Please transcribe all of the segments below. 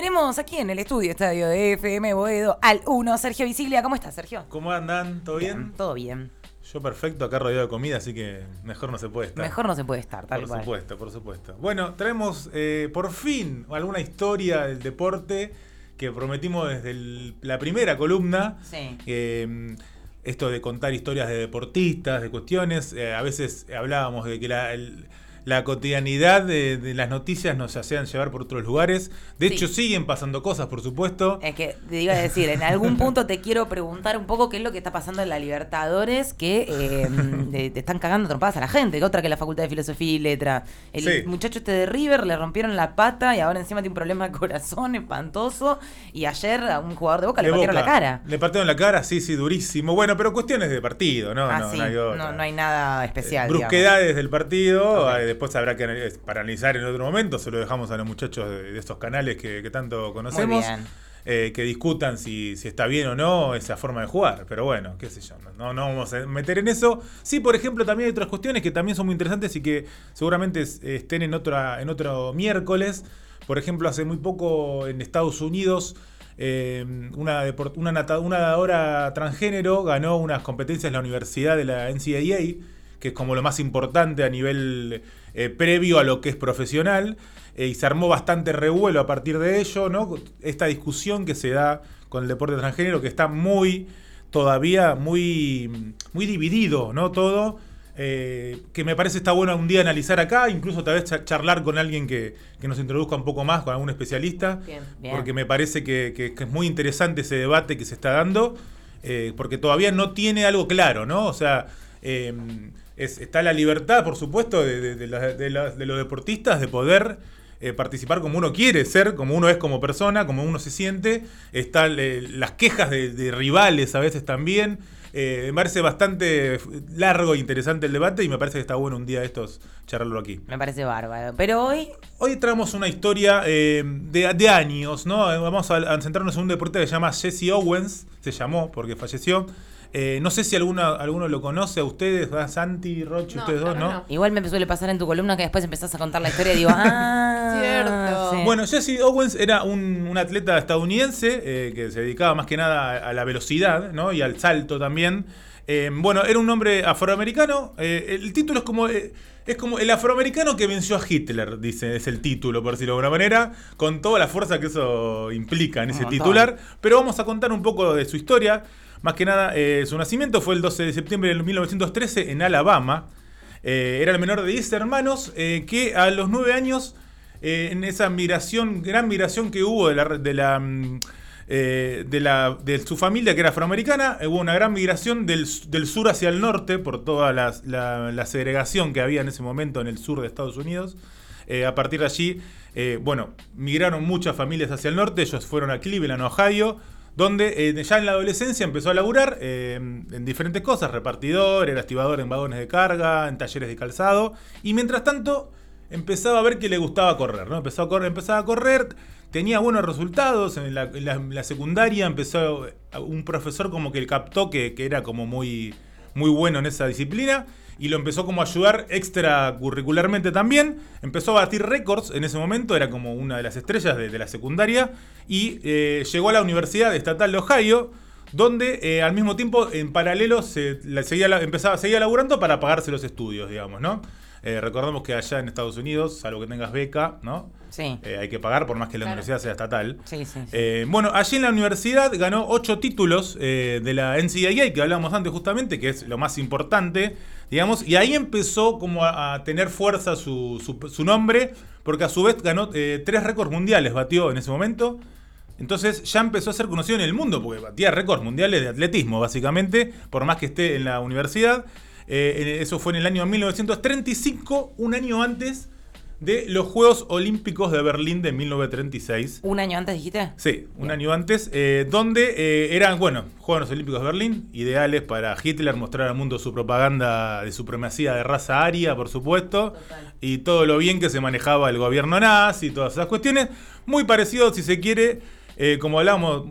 Tenemos aquí en el estudio estadio de FM Boedo al 1, Sergio Visiglia. ¿Cómo estás, Sergio? ¿Cómo andan? ¿Todo bien? Todo bien. Yo perfecto, acá rodeado de comida, así que mejor no se puede estar. Mejor no se puede estar, tal Por cual. supuesto, por supuesto. Bueno, traemos eh, por fin alguna historia del deporte que prometimos desde el- la primera columna. Sí. Eh, esto de contar historias de deportistas, de cuestiones. eh, a veces hablábamos de que la, el- la cotidianidad de, de las noticias nos hacían llevar por otros lugares. De Sí. hecho, siguen pasando cosas, por supuesto. Es que te iba a decir, en algún punto te quiero preguntar un poco qué es lo que está pasando en la Libertadores, que eh, te, están cagando trompadas a la gente, que otra que la Facultad de Filosofía y Letra. El Sí. muchacho este de River le rompieron la pata y ahora encima tiene un problema de corazón espantoso. Y ayer a un jugador de Boca le De partieron la cara. Le partieron la cara, sí, sí, durísimo. Bueno, pero cuestiones de partido, ¿no? Ah, no, sí, no hay otra. no, no hay nada especial. digamos. Brusquedades del partido, Ok. eh, después habrá que para analizar en otro momento, se lo dejamos a los muchachos de, de estos canales que, que tanto conocemos, eh, que discutan si, si está bien o no esa forma de jugar, pero bueno, qué sé yo, no, no vamos a meter en eso. Sí, por ejemplo, también hay otras cuestiones que también son muy interesantes y que seguramente es- estén en, otra, en otro miércoles. Por ejemplo, hace muy poco en Estados Unidos eh, una, una, una nadadora transgénero ganó unas competencias en la universidad de la NCAA, que es como lo más importante a nivel eh, previo a lo que es profesional, eh, y se armó bastante revuelo a partir de ello, ¿no? Esta discusión que se da con el deporte transgénero, que está muy, todavía muy, muy dividido, ¿no? Todo. eh, que me parece está bueno un día analizar acá, incluso tal vez cha- charlar con alguien que, que nos introduzca un poco más, con algún especialista, Bien, bien. porque me parece que, que- que es muy interesante ese debate que se está dando, eh, porque todavía no tiene algo claro, ¿no? O sea, eh, es- está la libertad, por supuesto, de, de- de la- de la- de los deportistas de poder eh, participar como uno quiere ser, como uno es como persona, como uno se siente. Están eh, las quejas de, rivales a veces también. Eh, me parece bastante largo e interesante el debate y me parece que está bueno un día de estos charlarlo aquí. Me parece bárbaro. Pero hoy Hoy traemos una historia de, años, ¿no? Vamos a, a centrarnos en un deporte que se llama Jesse Owens, se llamó porque falleció. Eh, no sé si alguna, alguno lo conoce a ustedes, ¿verdad? Santi, Roche, No, ustedes dos, ¿no? Igual me suele pasar en tu columna que después empezás a contar la historia y digo, ah, Cierto. sí. Bueno, Jesse Owens era un, un atleta estadounidense eh, que se dedicaba más que nada a, a la velocidad ¿no? y al salto también. Eh, bueno, era un hombre afroamericano. eh, el título es como, eh, es como el afroamericano que venció a Hitler, dice, es el título, por decirlo de alguna manera, con toda la fuerza que eso implica en ese montón. titular. Pero vamos a contar un poco de su historia. Más que nada, eh, su nacimiento fue el 12 de septiembre de 1913 en Alabama. Eh, era el menor de 10 hermanos eh, que a los 9 años, en esa migración, gran migración que hubo de la, mm, de, la- de su familia que era afroamericana, hubo una gran migración del, del sur hacia el norte por toda la, segregación que había en ese momento en el sur de Estados Unidos. A partir de allí, bueno, migraron muchas familias hacia el norte, ellos fueron a Cleveland, Ohio, donde eh, ya en la adolescencia empezó a laburar eh, en diferentes cosas, repartidor, era activador en vagones de carga, en talleres de calzado, y mientras tanto empezaba a ver que le gustaba correr, ¿no? Empezó a correr, empezaba a correr, tenía buenos resultados, en la, secundaria empezó eh, un profesor como que captó que, que era como muy, muy bueno en esa disciplina y lo empezó como a ayudar extracurricularmente también. Empezó a batir récords en ese momento, era como una de las estrellas de, la secundaria y eh, llegó a la Universidad Estatal de Ohio. Donde eh, al mismo tiempo, en paralelo, se, la- seguía, empezaba, seguía laburando para pagarse los estudios, digamos, ¿no? Eh, recordemos que allá en Estados Unidos, salvo que tengas beca, ¿no? Sí. Eh, hay que pagar por más que la Claro. universidad sea estatal. Sí, sí, sí. Eh, bueno, allí en la universidad ganó ocho títulos eh, de la NCAA, que hablábamos antes justamente, que es lo más importante, digamos, y ahí empezó como a, a tener fuerza su, su- su nombre, porque a su vez ganó tres récords mundiales, batió en ese momento. Entonces ya empezó a ser conocido en el mundo, porque batía récords mundiales de atletismo, básicamente, por más que esté en la universidad. Eh, eso fue en el año 1935, un año antes de los Juegos Olímpicos de Berlín de 1936. ¿Un año antes dijiste? Sí, un Bien. año antes, eh, donde eh, eran, bueno, Juegos Olímpicos de Berlín, ideales para Hitler mostrar al mundo su propaganda de supremacía de raza aria, por supuesto, y todo lo bien que se manejaba el gobierno nazi y todas esas cuestiones. Muy parecido, si se quiere, eh, como hablábamos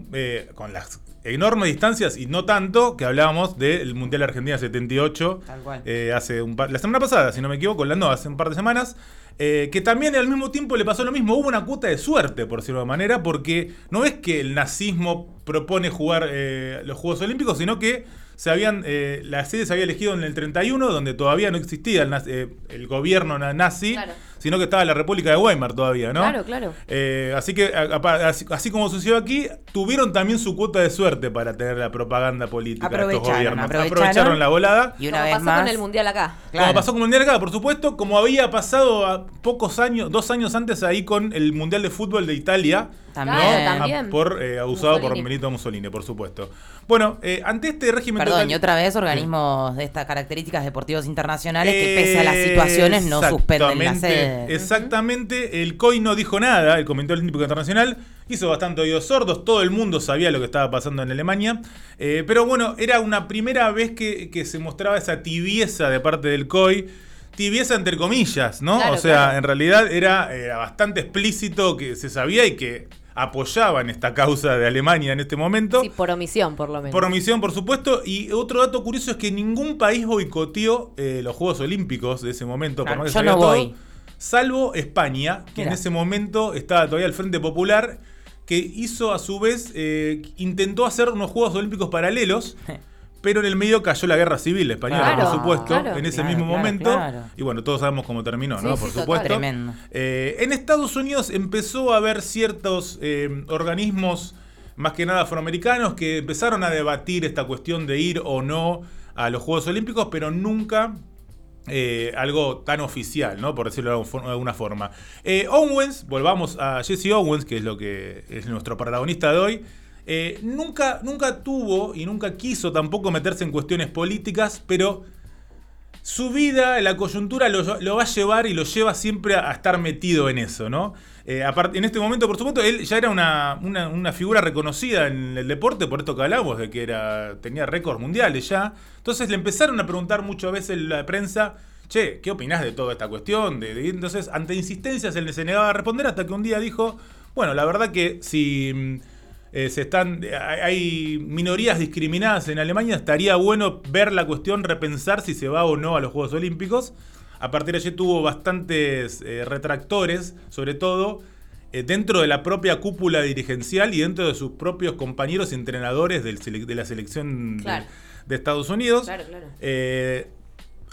con las enormes distancias y no tanto, que hablábamos del Mundial Argentina 78, Tal cual. eh, hace un par, la semana pasada, si no me equivoco, la, no, hace un par de semanas, eh, que también al mismo tiempo le pasó lo mismo. Hubo una cuota de suerte, por decirlo de manera, porque no es que el nazismo propone jugar eh, los Juegos Olímpicos, sino que se habían, eh, la sede se había elegido en el 31, donde todavía no existía el, nazi- eh, el gobierno na- nazi, Claro. Sino que estaba la República de Weimar todavía, ¿no? Claro, claro. Eh, así que, a- a- así, así como sucedió aquí, tuvieron también su cuota de suerte para tener la propaganda política de estos gobiernos. aprovecharon. la volada. Y una Como vez pasó más. con el mundial acá. Claro. Como pasó con el Mundial acá, por supuesto, como había pasado a pocos años, dos años antes ahí con el Mundial de Fútbol de Italia, También. ¿no? también. A- por eh, abusado por. Benito Mussolini, por supuesto. Bueno, eh, ante este régimen Perdón, total- y otra vez organismos de estas características deportivos internacionales que pese a las situaciones no suspenden la Exactamente, Exactamente, el COI no dijo nada, el Comité Olímpico Internacional hizo bastante oídos sordos, todo el mundo sabía lo que estaba pasando en Alemania, eh, pero bueno, era una primera vez que, que se mostraba esa tibieza de parte del COI, tibieza entre comillas, ¿no? Claro, o sea, claro. en realidad era, era bastante explícito que se sabía y que apoyaban esta causa de Alemania en este momento. Sí, por omisión, por lo menos. Por omisión, por supuesto. Y otro dato curioso es que ningún país boicoteó eh, los Juegos Olímpicos de ese momento. por más que yo no todo. Salvo España, que en ese momento estaba todavía al Frente Popular, que hizo a su vez, eh, intentó hacer unos Juegos Olímpicos paralelos. Pero en el medio cayó la guerra civil española, Claro, por supuesto, claro. en ese Claro, mismo momento. Y bueno, todos sabemos cómo terminó, Sí, ¿no? por supuesto. Tremendo. Eh, en Estados Unidos empezó a haber ciertos eh, organismos, más que nada afroamericanos, que empezaron a debatir esta cuestión de ir o no a los Juegos Olímpicos, pero nunca eh, algo tan oficial, ¿no? Por decirlo de alguna forma. Eh, Owens, volvamos a Jesse Owens, que es lo que es nuestro protagonista de hoy. eh, nunca, nunca tuvo y nunca quiso tampoco meterse en cuestiones políticas, pero su vida, la coyuntura lo, va a llevar y lo lleva siempre a, estar metido en eso, ¿no? Eh, aparte, en este momento, por supuesto, él ya era una, una- figura reconocida en el deporte, por esto que hablamos, de que era, tenía récords mundiales ya. Entonces le empezaron a preguntar muchas veces la prensa, che, ¿qué opinás de toda esta cuestión? De, de-?" Entonces, ante insistencias, él se negaba a responder hasta que un día dijo, bueno, la verdad que si... eh, se están, hay- minorías discriminadas en Alemania, estaría bueno ver la cuestión, repensar si se va o no a los Juegos Olímpicos. A partir de allí tuvo bastantes eh, retractores, sobre todo eh, dentro de la propia cúpula dirigencial y dentro de sus propios compañeros entrenadores del de la selección de- Estados Unidos. Claro, claro. Eh,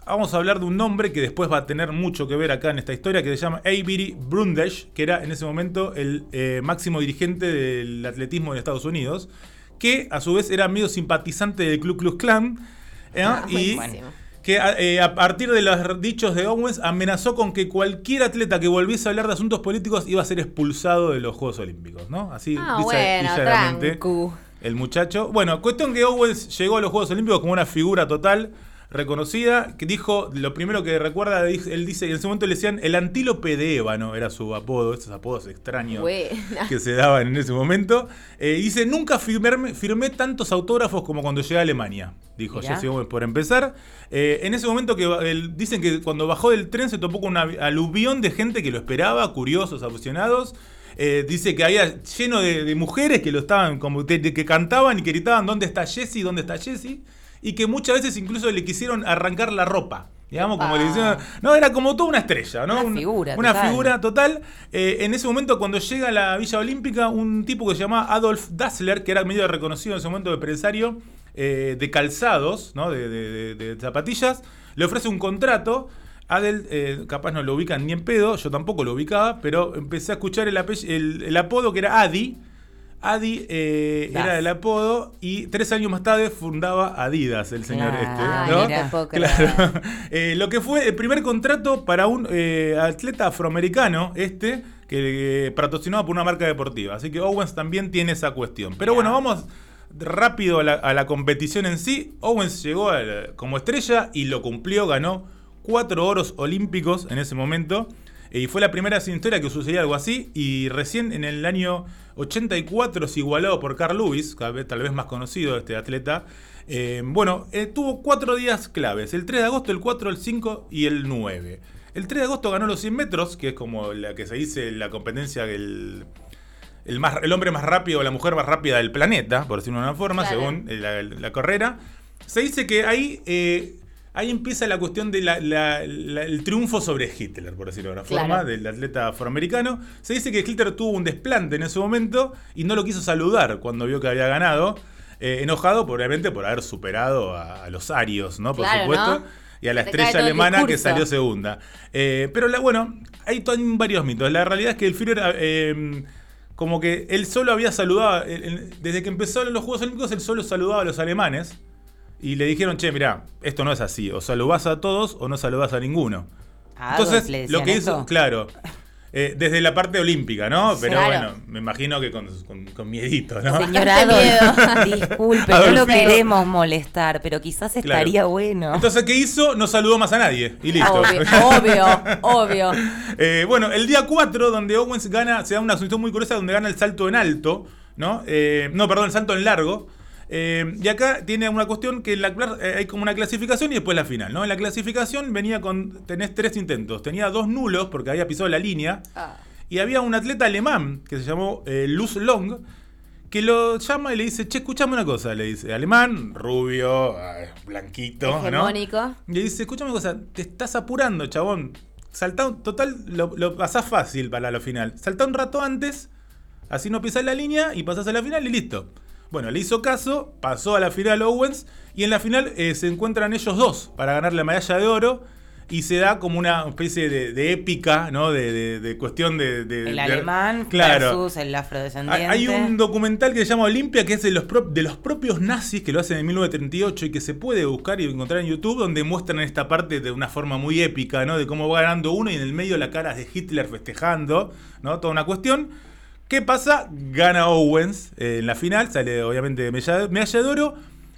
vamos a hablar de un nombre que después va a tener mucho que ver acá en esta historia, que se llama Avery Brundage, que era en ese momento el eh, máximo dirigente del atletismo de Estados Unidos, que a su vez era medio simpatizante del Ku Klux Klan. ¿eh? Ah, y que a, eh, a partir de los dichos de Owens amenazó con que cualquier atleta que volviese a hablar de asuntos políticos iba a ser expulsado de los Juegos Olímpicos, ¿no? Así Ah, dice bueno, el muchacho. Bueno, cuestión que Owens llegó a los Juegos Olímpicos como una figura total reconocida, que dijo, lo primero que recuerda, él dice, en ese momento le decían el antílope de ébano, era su apodo, esos apodos extraños Buena. que se daban en ese momento. Eh, dice, nunca firmé, firmé tantos autógrafos como cuando llegué a Alemania, dijo. Jesse por empezar. Eh, en ese momento que él- dicen que cuando bajó del tren se topó con una aluvión de gente que lo esperaba, curiosos, aficionados. Eh, dice que había lleno de, de mujeres que lo estaban como de- de que cantaban y que gritaban ¿dónde está Jesse? ¿dónde está Jesse? Y que muchas veces incluso le quisieron arrancar la ropa. Digamos, como le. No, era como toda una estrella, ¿no? Una Un- figura Una total. figura total. Eh, en ese momento, cuando llega a la Villa Olímpica, un tipo que se llama Adolf Dassler, que era medio reconocido en ese momento de empresario eh, de calzados, ¿no? De, de- de- de zapatillas, le ofrece un contrato. Adel, eh, capaz no lo ubican ni en pedo, yo tampoco lo ubicaba, pero empecé a escuchar el- el apodo que era Adi. Adi eh, era el apodo y tres años más tarde fundaba Adidas, el señor Ah, este. ¿no? Mira. Claro. Eh, lo que fue el primer contrato para un eh, atleta afroamericano, este, que patrocinado por una marca deportiva. Así que Owens también tiene esa cuestión. Pero bueno, vamos rápido a la, a la competición en sí. Owens llegó como estrella y lo cumplió, ganó cuatro oros olímpicos en ese momento. Eh, Y fue la primera historia que sucedía algo así. Y recién en el año 84 se igualado por Carl Lewis, tal vez más conocido este atleta. Eh, bueno, eh, tuvo cuatro días claves: el 3 de agosto, el 4, el 5 y el 9. El 3 de agosto ganó los 100 metros, que es como la que se dice la competencia que el, más, el hombre más rápido o la mujer más rápida del planeta, por decirlo de una forma, Claro. según la, la carrera. Se dice que ahí eh, ahí empieza la cuestión del triunfo sobre Hitler, por decirlo de alguna forma, del atleta afroamericano. Se dice que Hitler tuvo un desplante en ese momento y no lo quiso saludar cuando vio que había ganado. Eh, enojado, obviamente, por haber superado a, los arios, ¿no? Por supuesto. Y a la estrella alemana que salió segunda. Eh, pero la, bueno, hay varios mitos. La realidad es que el Führer, eh, como que él solo había saludado, desde que empezó los Juegos Olímpicos, él solo saludaba a los alemanes. Y le dijeron, che, mira, esto no es así. O saludás a todos o no saludás a ninguno. Entonces, lo que hizo, claro, eh, desde la parte olímpica, ¿no? Pero bueno, me imagino que con, con, miedito, ¿no? Señora disculpe, no lo queremos molestar, pero quizás estaría bueno. Entonces, ¿qué hizo? No saludó más a nadie y listo. Obvio, obvio. Eh, bueno, el día 4, donde Owens gana, se da una asunción muy curiosa donde gana el salto en alto, ¿no? Eh, no, perdón, el salto en largo. Eh, y acá tiene una cuestión que la, eh, hay como una clasificación y después la final, ¿no? En la clasificación venía con. tenés tres intentos. Tenía dos nulos porque había pisado la línea. Ah. Y había un atleta alemán que se llamó eh, Luz Long. Que lo llama y le dice, che, escuchame una cosa. Le dice, alemán, rubio, ah, blanquito, Hegemónico. ¿no? Le dice, escuchame una cosa, te estás apurando, chabón. Saltá, total, lo, lo pasás fácil para la final. Saltá un rato antes, así no pisás la línea y pasás a la final y listo. Bueno, le hizo caso, pasó a la final Owens y en la final eh, se encuentran ellos dos para ganar la medalla de oro y se da como una especie de, épica, ¿no? De, cuestión de, El alemán versus el afrodescendiente. Hay un documental que se llama Olimpia, que es de los, de los propios nazis, que lo hacen en 1938 y que se puede buscar y encontrar en YouTube, donde muestran esta parte de una forma muy épica, ¿no? De cómo va ganando uno y en el medio la cara de Hitler festejando, ¿no? Toda una cuestión. ¿Qué pasa? Gana Owens eh, en la final, sale obviamente medalla, medalla de oro.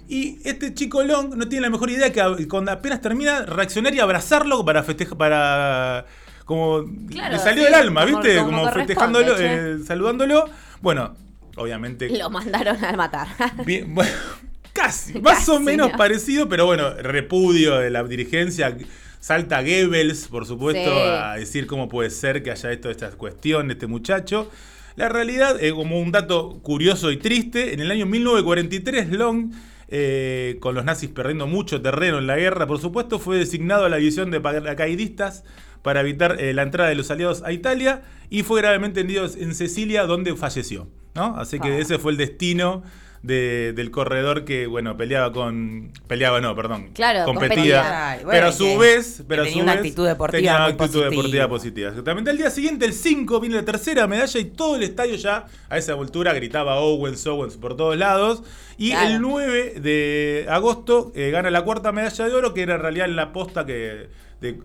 Y este chico Long no tiene la mejor idea que cuando apenas termina reaccionar y abrazarlo para festejar, para como le salió del alma, ¿viste? Como, festejándolo, eh, saludándolo. Bueno, obviamente. Lo mandaron a matar. Bien, bueno, casi, más o menos parecido, pero bueno, repudio de la dirigencia. Salta Goebbels, por supuesto, a decir cómo puede ser que haya esto, esta cuestión de este muchacho. La realidad, eh, como un dato curioso y triste, en el año 1943 Long, eh, con los nazis perdiendo mucho terreno en la guerra, por supuesto, fue designado a la división de paracaidistas para evitar eh, la entrada de los aliados a Italia y fue gravemente herido en Sicilia, donde falleció. ¿no? Así que ah. ese fue el destino del corredor que, bueno, peleaba con. Peleaba, no, perdón. Claro, competía. pero a su vez. Pero tenía una actitud deportiva. Tenía una actitud deportiva positiva. Exactamente. El día siguiente, el 5, viene la tercera medalla y todo el estadio ya a esa altura gritaba Owens, Owens por todos lados. Y el 9 de agosto eh, gana la cuarta medalla de oro, que era en realidad en la posta que,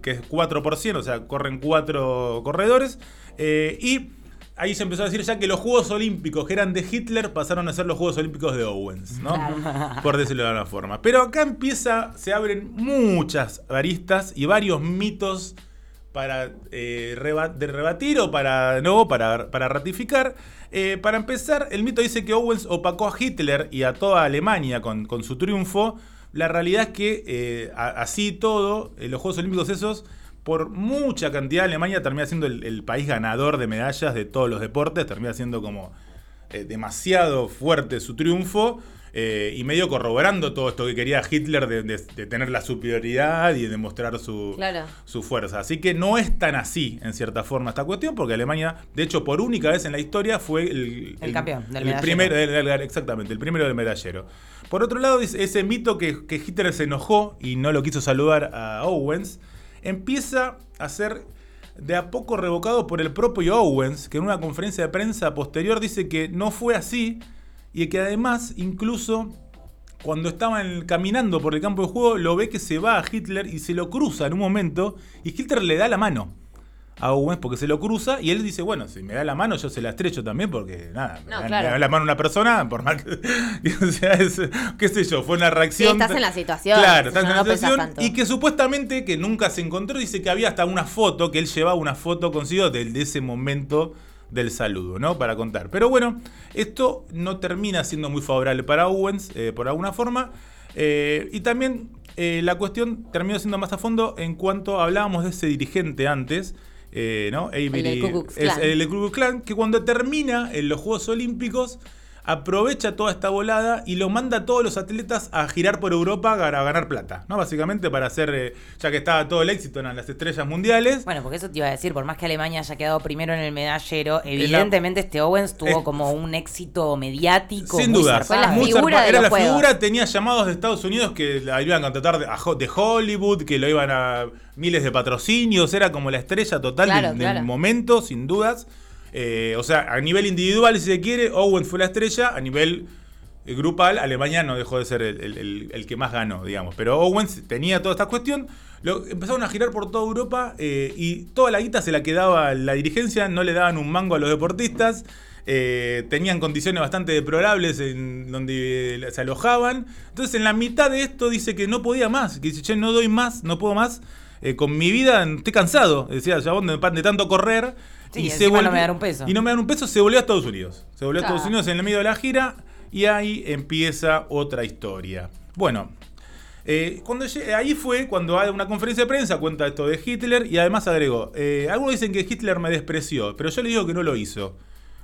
que es 4 o sea, corren cuatro corredores. Eh, y ahí se empezó a decir ya que los Juegos Olímpicos que eran de Hitler pasaron a ser los Juegos Olímpicos de Owens, ¿no? Por decirlo de alguna forma. Pero acá empieza, se abren muchas aristas y varios mitos para eh, rebatir o para no para, para ratificar. Eh, para empezar, el mito dice que Owens opacó a Hitler y a toda Alemania con, su triunfo. La realidad es que eh, así todo, los Juegos Olímpicos esos por mucha cantidad, Alemania termina siendo el, país ganador de medallas de todos los deportes, termina siendo como eh, demasiado fuerte su triunfo. Eh, y medio corroborando todo esto que quería Hitler de, tener la superioridad y demostrar su, su fuerza. Así que no es tan así, en cierta forma, esta cuestión, porque Alemania, de hecho, por única vez en la historia fue el, el, campeón del medallero. exactamente, el primero del medallero. Por otro lado, ese mito que, que Hitler se enojó y no lo quiso saludar a Owens empieza a ser de a poco revocado por el propio Owens, que en una conferencia de prensa posterior dice que no fue así y que además incluso cuando estaban caminando por el campo de juego lo ve que se va a Hitler y se lo cruza en un momento y Hitler le da la mano a Owens porque se lo cruza y él dice, bueno, si me da la mano yo se la estrecho también porque nada, me, da, la mano una persona, por más que, o sea, qué sé yo, fue una reacción. estás en la situación. Claro, estás en la situación y que supuestamente que nunca se encontró, dice que había hasta una foto, que él llevaba una foto consigo de, de ese momento del saludo, ¿no? Para contar. Pero bueno, esto no termina siendo muy favorable para Owens, eh, por alguna forma. Eh, y también eh, la cuestión terminó siendo más a fondo en cuanto hablábamos de ese dirigente antes, eh, ¿no? el de Ku Klux Klan. el que cuando termina en los Juegos Olímpicos, aprovecha toda esta volada y lo manda a todos los atletas a girar por Europa para ganar plata, ¿no? Básicamente para hacer, eh, ya que estaba todo el éxito en las estrellas mundiales. Bueno, porque eso te iba a decir, por más que Alemania haya quedado primero en el medallero, evidentemente este Owens tuvo es- como un éxito mediático. Sin muy duda, Fue la muy figura de era la juegos. figura, tenía llamados de Estados Unidos que la iban a contratar de, a Ho- de Hollywood, que lo iban a miles de patrocinios, era como la estrella total Claro, del, claro. del momento, sin dudas. Eh, o sea, a nivel individual, si se quiere, Owen fue la estrella, a nivel eh, grupal, Alemania no dejó de ser el, que más ganó, digamos. Pero Owens tenía toda esta cuestión. Lo, empezaron a girar por toda Europa eh, y toda la guita se la quedaba la dirigencia, no le daban un mango a los deportistas. eh, tenían condiciones bastante deplorables en donde eh, se alojaban. Entonces, en la mitad de esto dice que no podía más, que dice, che, no doy más, no puedo más. eh, con mi vida estoy cansado, decía Jabón, de, de tanto correr. Sí, encima no me dan un peso. Y no me dan un peso, se volvió a Estados Unidos. Se volvió a Estados. Unidos en el medio de la gira y ahí empieza otra historia. Bueno, eh, cuando ahí fue cuando hay una conferencia de prensa cuenta esto de Hitler y además agregó, eh, algunos dicen que Hitler me despreció, pero yo le digo que no lo hizo.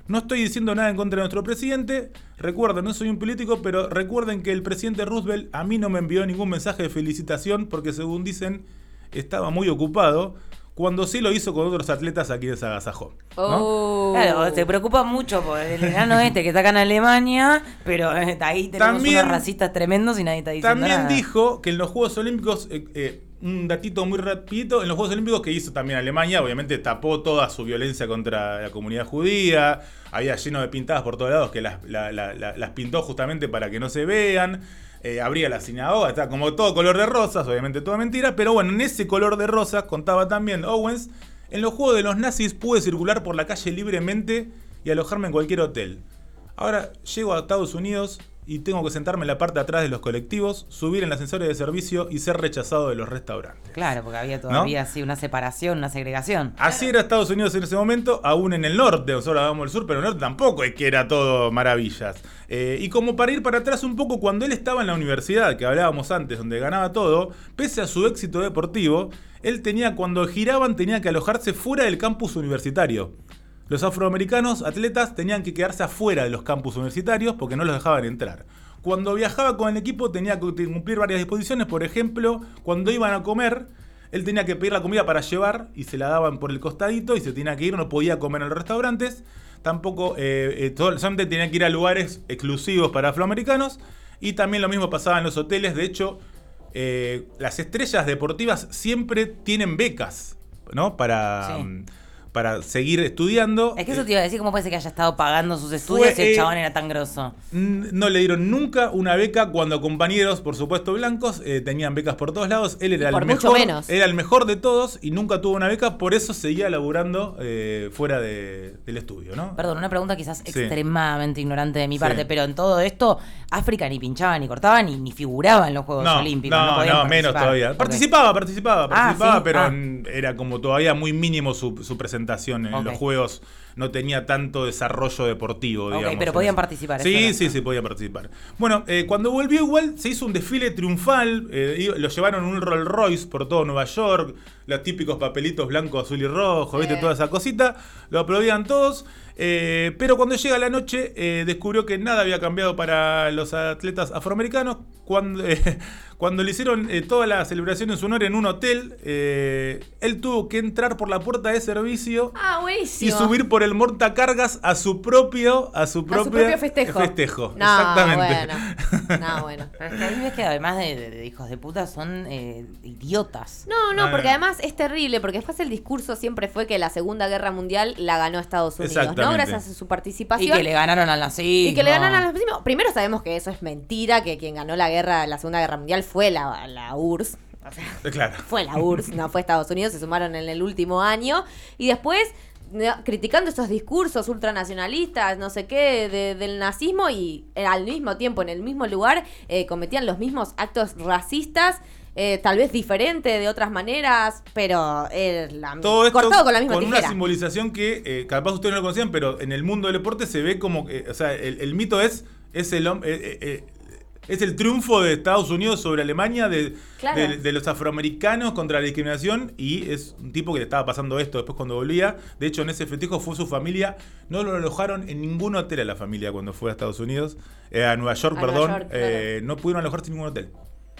No estoy diciendo nada en contra de nuestro presidente. Recuerden, no soy un político, pero recuerden que el presidente Roosevelt a mí no me envió ningún mensaje de felicitación porque según dicen estaba muy ocupado, cuando sí lo hizo con otros atletas a quienes agasajó. ¿no? Oh. Claro, se preocupa mucho por el enano este que está acá en Alemania, pero eh, ahí tenemos También- unos racistas tremendos y nadie está diciendo También nada. dijo que en los Juegos Olímpicos, eh, eh, un datito muy rapidito, en los Juegos Olímpicos que hizo también Alemania, obviamente tapó toda su violencia contra la comunidad judía, había lleno de pintadas por todos lados que las, la- la- la- las pintó justamente para que no se vean, eh, abría la sinagoga, está como todo color de rosas, obviamente toda mentira, pero bueno, en ese color de rosas contaba también Owens, en los Juegos de los nazis pude circular por la calle libremente y alojarme en cualquier hotel. Ahora llego a Estados Unidos y tengo que sentarme en la parte de atrás de los colectivos, subir en ascensores de servicio y ser rechazado de los restaurantes. Claro, porque había todavía así una separación, una segregación. Así era Estados Unidos en ese momento, aún en el norte, nosotros hablamos del sur, pero en el norte tampoco es que era todo maravillas. Eh, y como para ir para atrás un poco, cuando él estaba en la universidad, que hablábamos antes, donde ganaba todo, pese a su éxito deportivo, él tenía, cuando giraban, tenía que alojarse fuera del campus universitario. Los afroamericanos atletas tenían que quedarse afuera de los campus universitarios porque no los dejaban entrar. Cuando viajaba con el equipo tenía que cumplir varias disposiciones, por ejemplo, cuando iban a comer, él tenía que pedir la comida para llevar y se la daban por el costadito y se tenía que ir, no podía comer en los restaurantes. Tampoco, eh, eh, todo- solamente tenía que ir a lugares exclusivos para afroamericanos. Y también lo mismo pasaba en los hoteles. De hecho, eh, las estrellas deportivas siempre tienen becas, ¿no? Para, Sí. Para seguir estudiando. Es que eso te iba a decir, ¿cómo puede ser que haya estado pagando sus estudios Fue, y el eh, chabón era tan grosso? No le dieron nunca una beca cuando compañeros, por supuesto blancos, eh, tenían becas por todos lados. Él era el mucho mejor, menos. era el mejor de todos y nunca tuvo una beca, por eso seguía laburando eh, fuera de- del estudio, ¿no? Perdón, una pregunta quizás Sí. extremadamente ignorante de mi Sí. parte, pero en todo esto, África ni pinchaba ni cortaba ni, ni figuraba en los Juegos No, Olímpicos. no, No, menos todavía. Participaba, participaba, participaba, sí, pero ah. era como todavía muy mínimo su, su presentación en Ok. los juegos. No tenía tanto desarrollo deportivo, digamos. pero podían participar, Sí, sí, sí, podían participar. Bueno, eh, cuando volvió igual se hizo un desfile triunfal. eh, lo llevaron un Rolls Royce por todo Nueva York. Los típicos papelitos blanco, azul y rojo, ¿viste? Sí. Toda esa cosita. Lo aplaudían todos. eh, pero cuando llega la noche, eh, descubrió que nada había cambiado para los atletas afroamericanos. Cuando, eh, cuando le hicieron eh, toda la celebración en su honor en un hotel, eh, él tuvo que entrar por la puerta de servicio Ah, y subir por el montacargas a su propio a su A propio, su propio festejo. festejo. No, Exactamente. Bueno. No, bueno. Pero es que a mí ves que además de, de- de hijos de puta son eh, idiotas. No, no, Ah, porque no. además es terrible, porque después el discurso siempre fue que la Segunda Guerra Mundial la ganó Estados Unidos, ¿no? Gracias a su Y participación. que le ganaron al nazismo. Y que le ganaron a los nazismo. Primero sabemos que eso es mentira, que quien ganó la guerra, la Segunda Guerra Mundial fue la, la URSS. O sea, Claro. fue la URSS, no fue Estados Unidos, se sumaron en el último año. Y después, criticando esos discursos ultranacionalistas, no sé qué, de- del nazismo, y eh, al mismo tiempo, en el mismo lugar, eh, cometían los mismos actos racistas. eh, tal vez diferente de otras maneras, pero eh, la- Todo esto cortado con la misma una tijera. simbolización que eh, capaz ustedes no lo conocían, pero en el mundo del deporte se ve como que, o sea, el, el mito es, es el hombre, es el triunfo de Estados Unidos sobre Alemania, de, Claro. de- de los afroamericanos contra la discriminación, y es un tipo que le estaba pasando esto después cuando volvía. De hecho, en ese festejo fue su familia, no lo alojaron en ningún hotel a la familia cuando fue a Estados Unidos, eh, a Nueva York, A Nueva perdón, York, claro. eh, no pudieron alojarse en ningún hotel.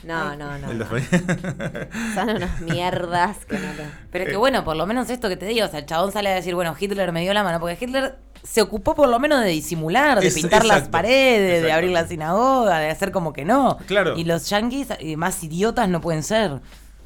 No, no, no. No. familia. Son unas mierdas que no te- Pero es que Eh. bueno, por lo menos esto que te digo, o sea, el chabón sale a decir, bueno, Hitler me dio la mano, porque Hitler se ocupó por lo menos de disimular, de Es- pintar las exacto, paredes, de abrir la sinagoga, de hacer como que no. Claro. Y los yanquis eh, más idiotas no pueden ser.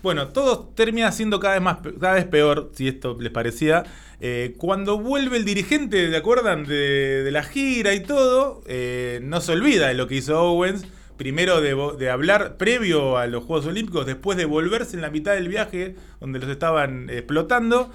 Bueno, todo termina siendo cada vez más cada vez peor, si esto les parecía. Eh, cuando vuelve el dirigente, ¿te acuerdan? De, de la gira y todo, eh, no se olvida de lo que hizo Owens. Primero de hablar previo a los Juegos Olímpicos, después de volverse en la mitad del viaje donde los estaban explotando.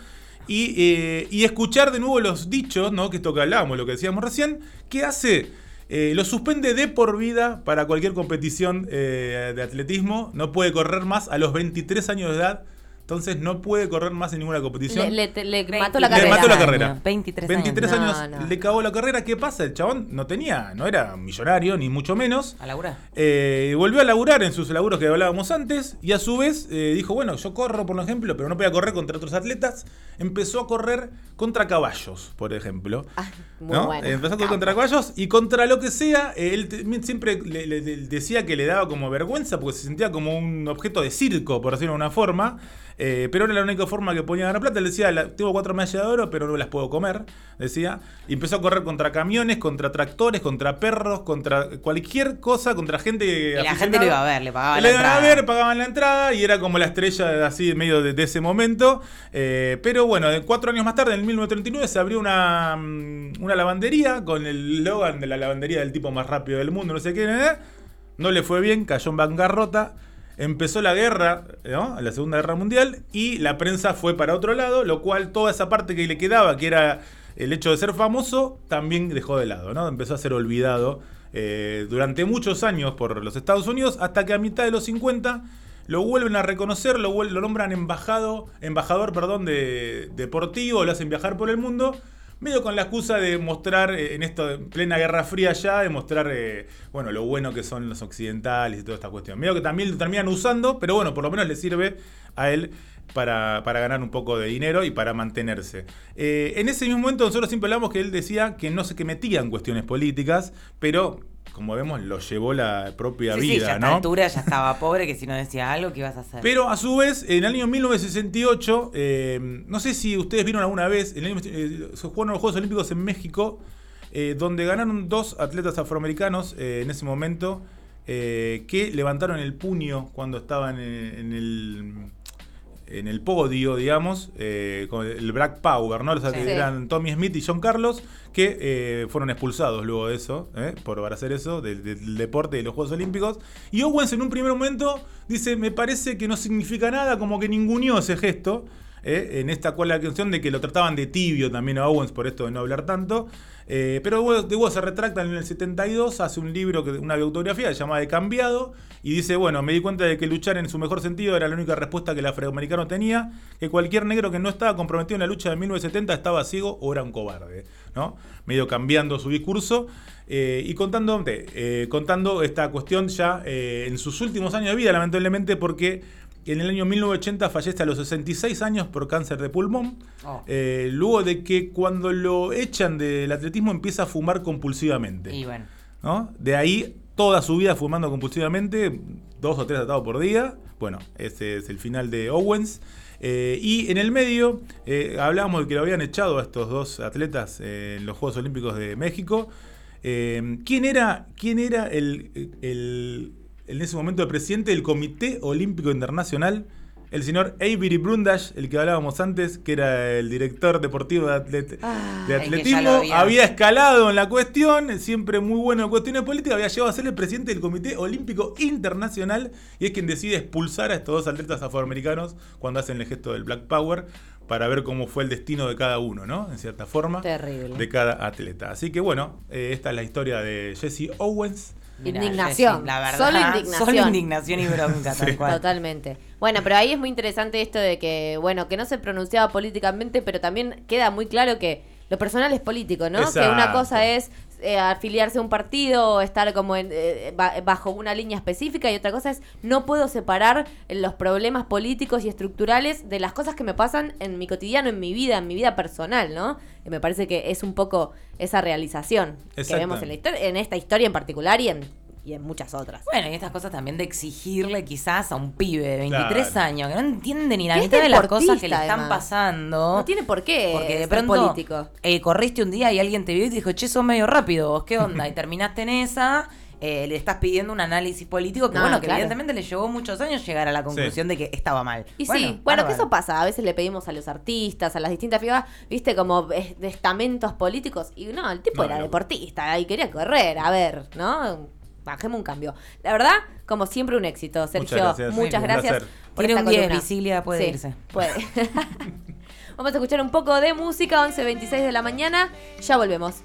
Y, eh, y escuchar de nuevo los dichos, ¿no? Que esto que hablábamos, lo que decíamos recién, ¿qué hace? Eh, lo suspende de por vida para cualquier competición eh, de atletismo. No puede correr más a los 23 años de edad. Entonces no puede correr más en ninguna competición. Le, le- te- le 20 mató la Le carrera. mató la años, carrera. 23 23 años. años, No, no. le cagó la carrera. ¿Qué pasa? El chabón no tenía, no era millonario, ni mucho menos. A Laura. Eh, volvió a laburar en sus laburos que hablábamos antes y a su vez eh, dijo, bueno, yo corro por ejemplo, pero no voy a correr contra otros atletas. Empezó a correr contra caballos, por ejemplo. Ah, muy ¿no? bueno. Empezó a correr Capo. contra caballos y contra lo que sea, eh, él siempre le, le- le decía que le daba como vergüenza porque se sentía como un objeto de circo, por decirlo de una forma. eh, pero era la única forma que ponía a ganar plata. Él decía, "La- tengo cuatro medallas de oro, pero no las puedo comer, decía. Y empezó a correr contra camiones, contra tractores, contra perros, contra cualquier cosa, contra gente Y la gente lo iba a ver, le pagaban Le la iban a entrada. ver, pagaban la entrada y era como la estrella así en medio de, de ese momento. Eh, pero bueno, cuatro años más tarde, en el 1939, se abrió una, mm, una lavandería con el eslogan de la lavandería del tipo más rápido del mundo, no sé qué. ¿eh? No le fue bien, cayó en bancarrota. Empezó la guerra, la Segunda Guerra Mundial, y la prensa fue para otro lado, lo cual toda esa parte que le quedaba, que era el hecho de ser famoso, también dejó de lado. Empezó a ser olvidado eh, durante muchos años por los Estados Unidos, hasta que a mitad de los 50 lo vuelven a reconocer, lo, lo nombran embajado, embajador perdón, de, deportivo, lo hacen viajar por el mundo, medio con la excusa de mostrar eh, en esto de plena Guerra Fría ya, de mostrar eh, bueno, lo bueno que son los occidentales y toda esta cuestión. Medio que también lo terminan usando, pero bueno, por lo menos le sirve a él para, para ganar un poco de dinero y para mantenerse. Eh, en ese mismo momento nosotros siempre hablamos que él decía que no se que metía en cuestiones políticas, pero como vemos lo llevó la propia Sí, sí, vida, ya a ¿no? altura ya estaba pobre, que si no decía algo, ¿qué ibas a hacer? Pero a su vez, en el año 1968, eh, no sé si ustedes vieron alguna vez, en el año- eh, se jugaron los Juegos Olímpicos en México, eh, donde ganaron dos atletas afroamericanos eh, en ese momento, eh, que levantaron el puño cuando estaban en, en el en el podio, digamos, eh, con el Black Power, ¿no? Los Sí. eran Tommy Smith y John Carlos, que eh, fueron expulsados luego de eso, ¿eh? por hacer eso, del, del deporte de los Juegos Olímpicos. Y Owens en un primer momento dice, me parece que no significa nada, como que ninguneó ese gesto. En esta cual la cuestión de que lo trataban de tibio también a Owens por esto de no hablar tanto. Pero de luego se retracta en el 72, hace un libro, que, una biografía llamada De Cambiado, y dice, bueno, me di cuenta de que luchar en su mejor sentido era la única respuesta que el afroamericano tenía, que cualquier negro que no estaba comprometido en la lucha de 1970 estaba ciego o era un cobarde, ¿no? Medio cambiando su discurso eh, y contando, eh, contando esta cuestión ya eh, en sus últimos años de vida, lamentablemente, porque en el año 1980 fallece a los 66 años por cáncer de pulmón. Oh. Eh, luego de que cuando lo echan del atletismo empieza a fumar compulsivamente. Y bueno. ¿no? De ahí toda su vida fumando compulsivamente, dos o tres tratados por día. Bueno, ese es el final de Owens. Eh, y en el medio, eh, hablábamos de que lo habían echado a estos dos atletas eh, en los Juegos Olímpicos de México. ¿Quién era, quién era el- en ese momento el presidente del Comité Olímpico Internacional? El señor Avery Brundage, el que hablábamos antes, que era el director deportivo de, atlet- Ah, atletismo, había escalado en la cuestión, siempre muy bueno en cuestiones políticas, había llegado a ser el presidente del Comité Olímpico Internacional y es quien decide expulsar a estos dos atletas afroamericanos cuando hacen el gesto del Black Power para ver cómo fue el destino de cada uno, ¿no? En cierta forma, Terrible. de cada atleta. Así que bueno, eh, esta es la historia de Jesse Owens. Mirá, Indignación. Jessy, la verdad. Solo indignación. Solo indignación y bronca, tal cual. Totalmente. Bueno, pero ahí es muy interesante esto de que, bueno, que no se pronunciaba políticamente, pero también queda muy claro que lo personal es político, ¿no? Que una cosa es eh, afiliarse a un partido o estar como en, eh, ba- bajo una línea específica y otra cosa es no puedo separar los problemas políticos y estructurales de las cosas que me pasan en mi cotidiano, en mi vida, en mi vida personal, ¿no? Y me parece que es un poco esa realización que vemos en, la historia, en esta historia en particular y en, y en muchas otras. Bueno, y estas cosas también de exigirle quizás a un pibe de 23 Claro. años que no entiende ni la mitad de las cosas que le están además. pasando. No tiene por qué Porque de pronto político. eh, corriste un día y alguien te vio y te dijo, che, sos medio rápido, ¿vos qué onda? Y terminaste en esa, eh, le estás pidiendo un análisis político que, No, bueno, que claro. evidentemente le llevó muchos años llegar a la conclusión de que estaba mal. Y sí, bueno, que eso pasa. A veces le pedimos a los artistas, a las distintas figuras, viste, como eh, estamentos políticos. Y no, el tipo No, era no. deportista y quería correr. A ver, ¿no? Bajemos un cambio. La verdad, como siempre, un éxito, Sergio. gracias. Muchas gracias. placer. por Tiene un 10, columna. Visilia, puede Sí, irse. Puede. Vamos a escuchar un poco de música, 11.26 de la mañana. Ya volvemos.